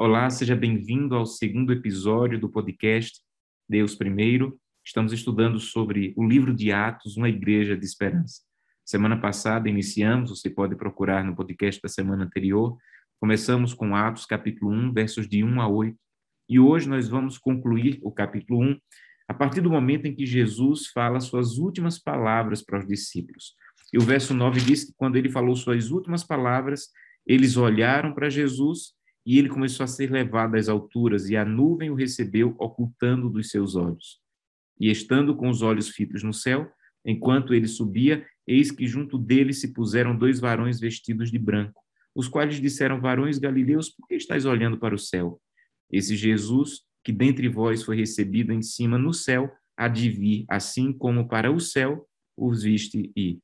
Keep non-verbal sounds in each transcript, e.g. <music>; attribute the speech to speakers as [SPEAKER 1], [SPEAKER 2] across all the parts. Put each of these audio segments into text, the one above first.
[SPEAKER 1] Olá, seja bem-vindo ao segundo episódio do podcast Deus Primeiro. Estamos estudando sobre o livro de Atos, uma igreja de esperança. Semana passada iniciamos, você pode procurar no podcast da semana anterior. Começamos com Atos, capítulo 1, versos de 1 a 8. E hoje nós vamos concluir o capítulo 1 a partir do momento em que Jesus fala suas últimas palavras para os discípulos. E o verso 9 diz que quando ele falou suas últimas palavras, eles olharam para Jesus e ele começou a ser levado às alturas, e a nuvem o recebeu, ocultando dos seus olhos. E estando com os olhos fitos no céu, enquanto ele subia, eis que junto dele se puseram dois varões vestidos de branco, os quais disseram: Varões galileus, por que estáis olhando para o céu? Esse Jesus, que dentre vós foi recebido em cima no céu, há de vir, assim como para o céu os viste ir.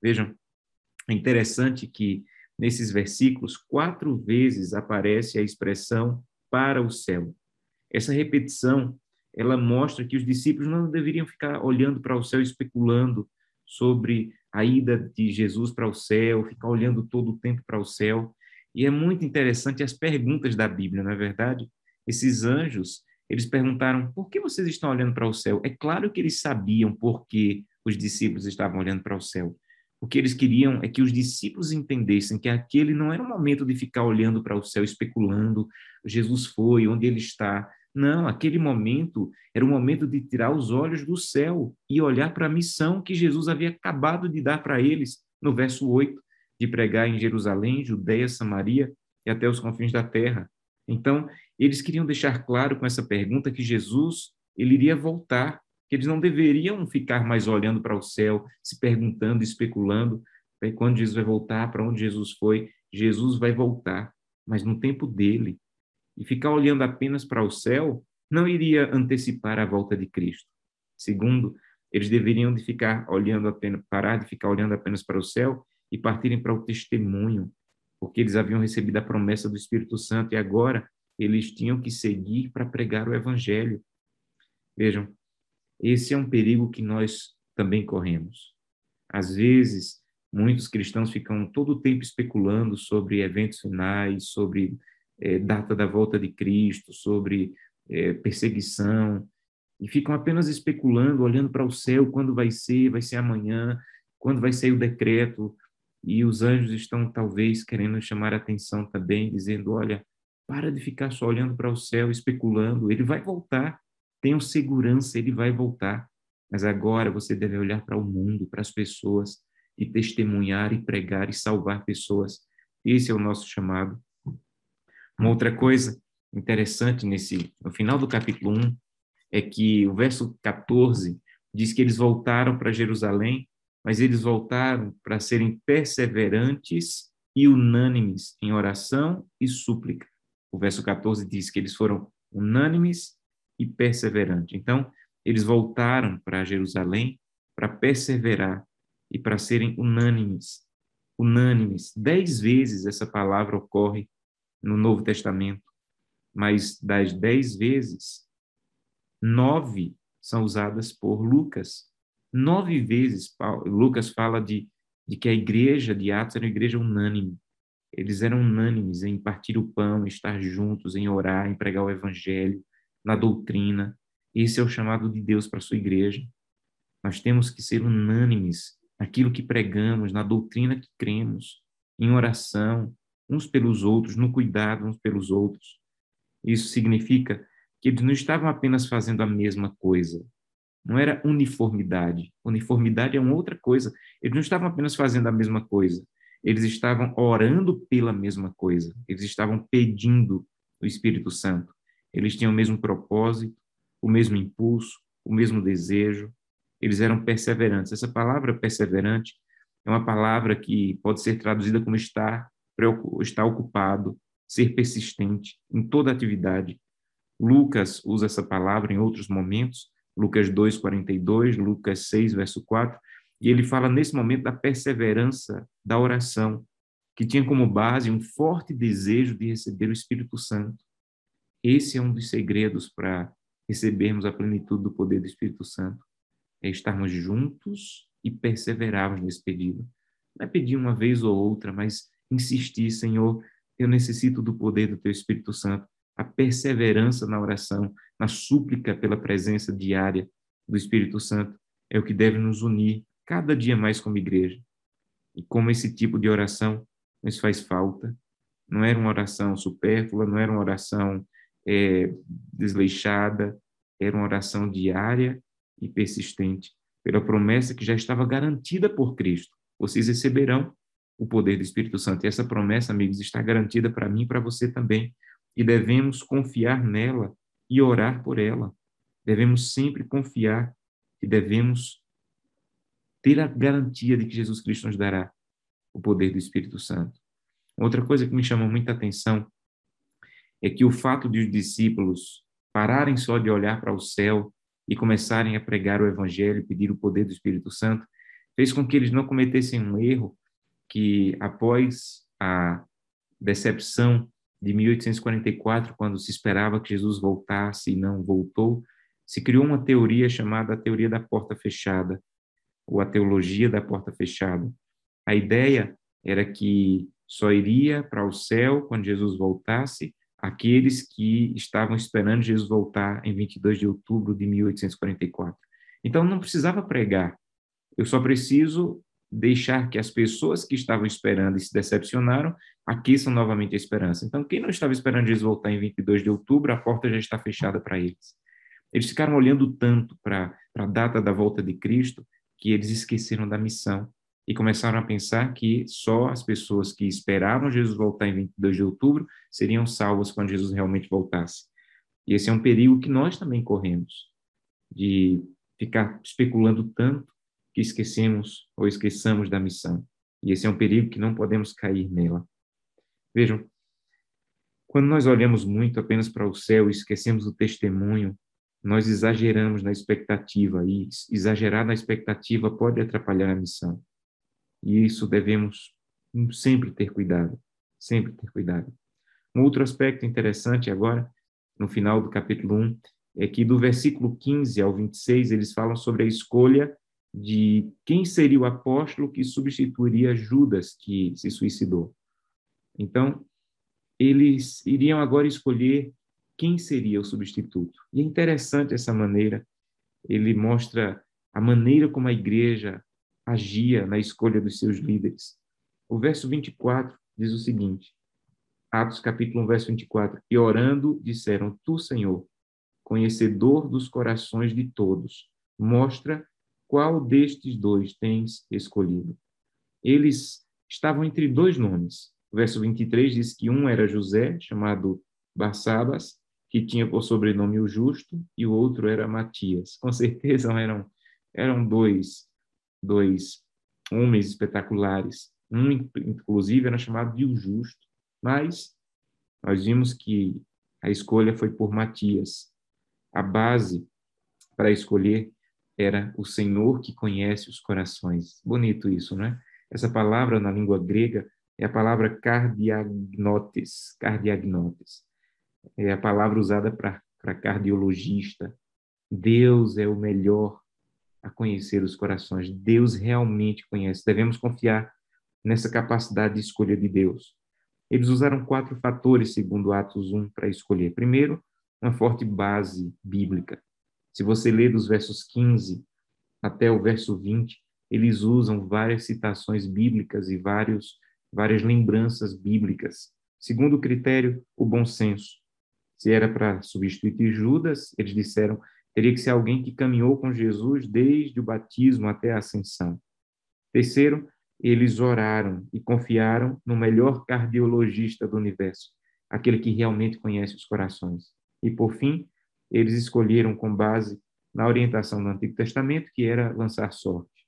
[SPEAKER 1] Vejam, é interessante que nesses versículos, quatro vezes aparece a expressão para o céu. Essa repetição, ela mostra que os discípulos não deveriam ficar olhando para o céu especulando sobre a ida de Jesus para o céu, ficar olhando todo o tempo para o céu. E é muito interessante as perguntas da Bíblia, não é verdade? Esses anjos, eles perguntaram: "Por que vocês estão olhando para o céu?" É claro que eles sabiam por que os discípulos estavam olhando para o céu. O que eles queriam é que os discípulos entendessem que aquele não era um momento de ficar olhando para o céu, especulando, Jesus foi, onde ele está. Não, aquele momento era o momento de tirar os olhos do céu e olhar para a missão que Jesus havia acabado de dar para eles, no verso 8, de pregar em Jerusalém, Judeia, Samaria e até os confins da terra. Então, eles queriam deixar claro com essa pergunta que Jesus ele iria voltar que eles não deveriam ficar mais olhando para o céu, se perguntando, especulando, né, quando Jesus vai voltar, para onde Jesus foi. Jesus vai voltar, mas no tempo dele. E ficar olhando apenas para o céu não iria antecipar a volta de Cristo. Segundo, eles deveriam de ficar olhando apenas, parar de ficar olhando apenas para o céu e partirem para o testemunho, porque eles haviam recebido a promessa do Espírito Santo e agora eles tinham que seguir para pregar o evangelho. Vejam, esse é um perigo que nós também corremos. Às vezes, muitos cristãos ficam todo o tempo especulando sobre eventos finais, sobre é, data da volta de Cristo, sobre é, perseguição, e ficam apenas especulando, olhando para o céu, quando vai ser, vai ser amanhã, quando vai sair o decreto, e os anjos estão talvez querendo chamar a atenção também, dizendo: olha, para de ficar só olhando para o céu, especulando, ele vai voltar. Tenham segurança, ele vai voltar. Mas agora você deve olhar para o mundo, para as pessoas e testemunhar e pregar e salvar pessoas. Esse é o nosso chamado. Uma outra coisa interessante nesse no final do capítulo 1 é que o verso 14 diz que eles voltaram para Jerusalém, mas eles voltaram para serem perseverantes e unânimes em oração e súplica. O verso 14 diz que eles foram unânimes e perseverante. Então, eles voltaram para Jerusalém para perseverar e para serem unânimes. Unânimes. Dez vezes essa palavra ocorre no Novo Testamento, mas das dez vezes, nove são usadas por Lucas. Nove vezes Lucas fala de, de que a igreja de Atos era uma igreja unânime. Eles eram unânimes em partir o pão, em estar juntos, em orar, em pregar o evangelho, na doutrina. Esse é o chamado de Deus para a sua igreja. Nós temos que ser unânimes naquilo que pregamos, na doutrina que cremos, em oração, uns pelos outros, no cuidado uns pelos outros. Isso significa que eles não estavam apenas fazendo a mesma coisa. Não era uniformidade. Uniformidade é uma outra coisa. Eles não estavam apenas fazendo a mesma coisa. Eles estavam orando pela mesma coisa. Eles estavam pedindo o Espírito Santo. Eles tinham o mesmo propósito, o mesmo impulso, o mesmo desejo. Eles eram perseverantes. Essa palavra perseverante é uma palavra que pode ser traduzida como estar, estar ocupado, ser persistente em toda atividade. Lucas usa essa palavra em outros momentos, Lucas 2, 42, Lucas 6, verso 4, e ele fala nesse momento da perseverança da oração, que tinha como base um forte desejo de receber o Espírito Santo. Esse é um dos segredos para recebermos a plenitude do poder do Espírito Santo. É estarmos juntos e perseverarmos nesse pedido. Não é pedir uma vez ou outra, mas insistir, Senhor, eu necessito do poder do teu Espírito Santo, a perseverança na oração, na súplica pela presença diária do Espírito Santo, é o que deve nos unir cada dia mais como igreja. E como esse tipo de oração nos faz falta, não era uma oração supérflua, não era uma oração é, desleixada, era uma oração diária e persistente, pela promessa que já estava garantida por Cristo. Vocês receberão o poder do Espírito Santo. E essa promessa, amigos, está garantida para mim e para você também. E devemos confiar nela e orar por ela. Devemos sempre confiar e devemos ter a garantia de que Jesus Cristo nos dará o poder do Espírito Santo. Outra coisa que me chama muita atenção é que o fato de os discípulos pararem só de olhar para o céu e começarem a pregar o evangelho pedir o poder do Espírito Santo fez com que eles não cometessem um erro que após a decepção de 1844, quando se esperava que Jesus voltasse e não voltou, se criou uma teoria chamada a teoria da porta fechada, ou a teologia da porta fechada. A ideia era que só iria para o céu quando Jesus voltasse aqueles que estavam esperando Jesus voltar em 22 de outubro de 1844. Então não precisava pregar. Eu só preciso deixar que as pessoas que estavam esperando e se decepcionaram aqueçam novamente a esperança. Então, quem não estava esperando Jesus voltar em 22 de outubro, a porta já está fechada para eles. Eles ficaram olhando tanto para a data da volta de Cristo que eles esqueceram da missão e começaram a pensar que só as pessoas que esperavam Jesus voltar em 22 de outubro seriam salvas quando Jesus realmente voltasse. E esse é um perigo que nós também corremos, de ficar especulando tanto que esquecemos ou esqueçamos da missão. E esse é um perigo que não podemos cair nela. Vejam, quando nós olhamos muito apenas para o céu e esquecemos o testemunho, nós exageramos na expectativa e exagerar na expectativa pode atrapalhar a missão. E isso devemos sempre ter cuidado, sempre ter cuidado. Um outro aspecto interessante agora, no final do capítulo 1, é que do versículo 15 ao 26 eles falam sobre a escolha de quem seria o apóstolo que substituiria Judas, que se suicidou. Então, eles iriam agora escolher quem seria o substituto. E é interessante essa maneira, ele mostra a maneira como a igreja agia na escolha dos seus líderes. O verso 24 diz o seguinte: Atos capítulo 1, verso 24: E orando, disseram: Tu, Senhor, conhecedor dos corações de todos, mostra qual destes dois tens escolhido? Eles estavam entre dois nomes. O verso 23 diz que um era José, chamado Barsabas, que tinha por sobrenome o Justo, e o outro era Matias. Com certeza eram, eram dois, dois homens espetaculares. Um, inclusive, era chamado de o Justo. Mas nós vimos que a escolha foi por Matias. A base para escolher era o Senhor que conhece os corações. Bonito isso, né? Essa palavra na língua grega é a palavra cardiagnotes, cardiagnotes. É a palavra usada para cardiologista. Deus é o melhor a conhecer os corações. Deus realmente conhece. Devemos confiar nessa capacidade de escolha de Deus. Eles usaram quatro fatores, segundo Atos 1, para escolher. Primeiro, uma forte base bíblica. Se você ler dos versos 15 até o verso 20, eles usam várias citações bíblicas e vários, várias lembranças bíblicas. Segundo critério, o bom senso. Se era para substituir Judas, eles disseram teria que ser alguém que caminhou com Jesus desde o batismo até a ascensão. Terceiro, eles oraram e confiaram no melhor cardiologista do universo, aquele que realmente conhece os corações. E por fim, eles escolheram com base na orientação do Antigo Testamento, que era lançar sorte.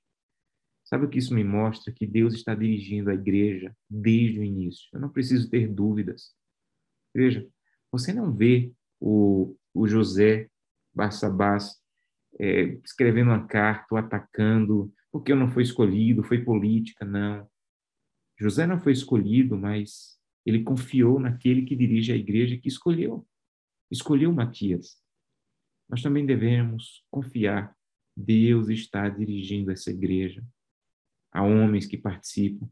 [SPEAKER 1] Sabe o que isso me mostra? Que Deus está dirigindo a igreja desde o início. Eu não preciso ter dúvidas. Veja, você não vê o, o José Barsabás é, escrevendo uma carta, atacando, porque eu não fui escolhido, foi política, não. José não foi escolhido, mas ele confiou naquele que dirige a igreja que escolheu. Escolheu Matias nós também devemos confiar. Deus está dirigindo essa igreja. Há homens que participam,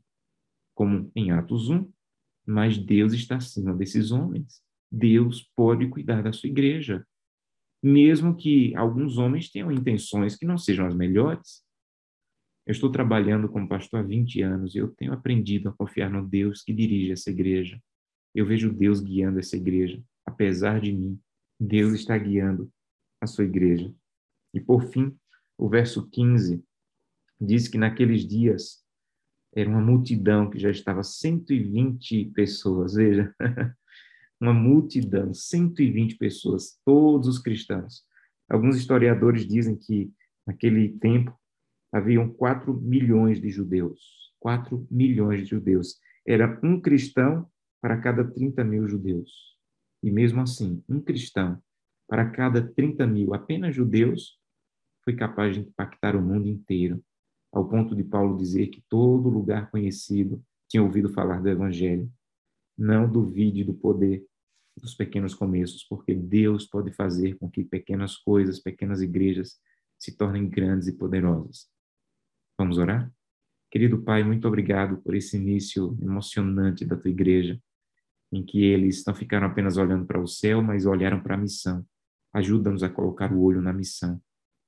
[SPEAKER 1] como em Atos 1, mas Deus está acima desses homens. Deus pode cuidar da sua igreja, mesmo que alguns homens tenham intenções que não sejam as melhores. Eu estou trabalhando como pastor há 20 anos e eu tenho aprendido a confiar no Deus que dirige essa igreja. Eu vejo Deus guiando essa igreja. Apesar de mim, Deus está guiando a sua igreja. E por fim, o verso 15 diz que naqueles dias era uma multidão que já estava 120 pessoas, veja, <laughs> uma multidão, 120 pessoas, todos os cristãos. Alguns historiadores dizem que naquele tempo haviam 4 milhões de judeus. 4 milhões de judeus. Era um cristão para cada 30 mil judeus. E mesmo assim, um cristão para cada 30 mil apenas judeus foi capaz de impactar o mundo inteiro, ao ponto de Paulo dizer que todo lugar conhecido tinha ouvido falar do Evangelho. Não duvide do poder dos pequenos começos, porque Deus pode fazer com que pequenas coisas, pequenas igrejas se tornem grandes e poderosas. Vamos orar? Querido Pai, muito obrigado por esse início emocionante da tua igreja, em que eles não ficaram apenas olhando para o céu, mas olharam para a missão. Ajuda-nos a colocar o olho na missão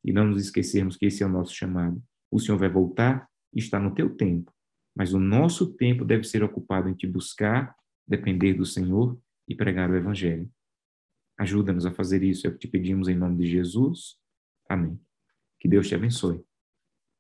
[SPEAKER 1] e não nos esquecermos que esse é o nosso chamado. O Senhor vai voltar e está no teu tempo, mas o nosso tempo deve ser ocupado em te buscar, depender do Senhor e pregar o Evangelho. Ajuda-nos a fazer isso, é o que te pedimos em nome de Jesus. Amém. Que Deus te abençoe.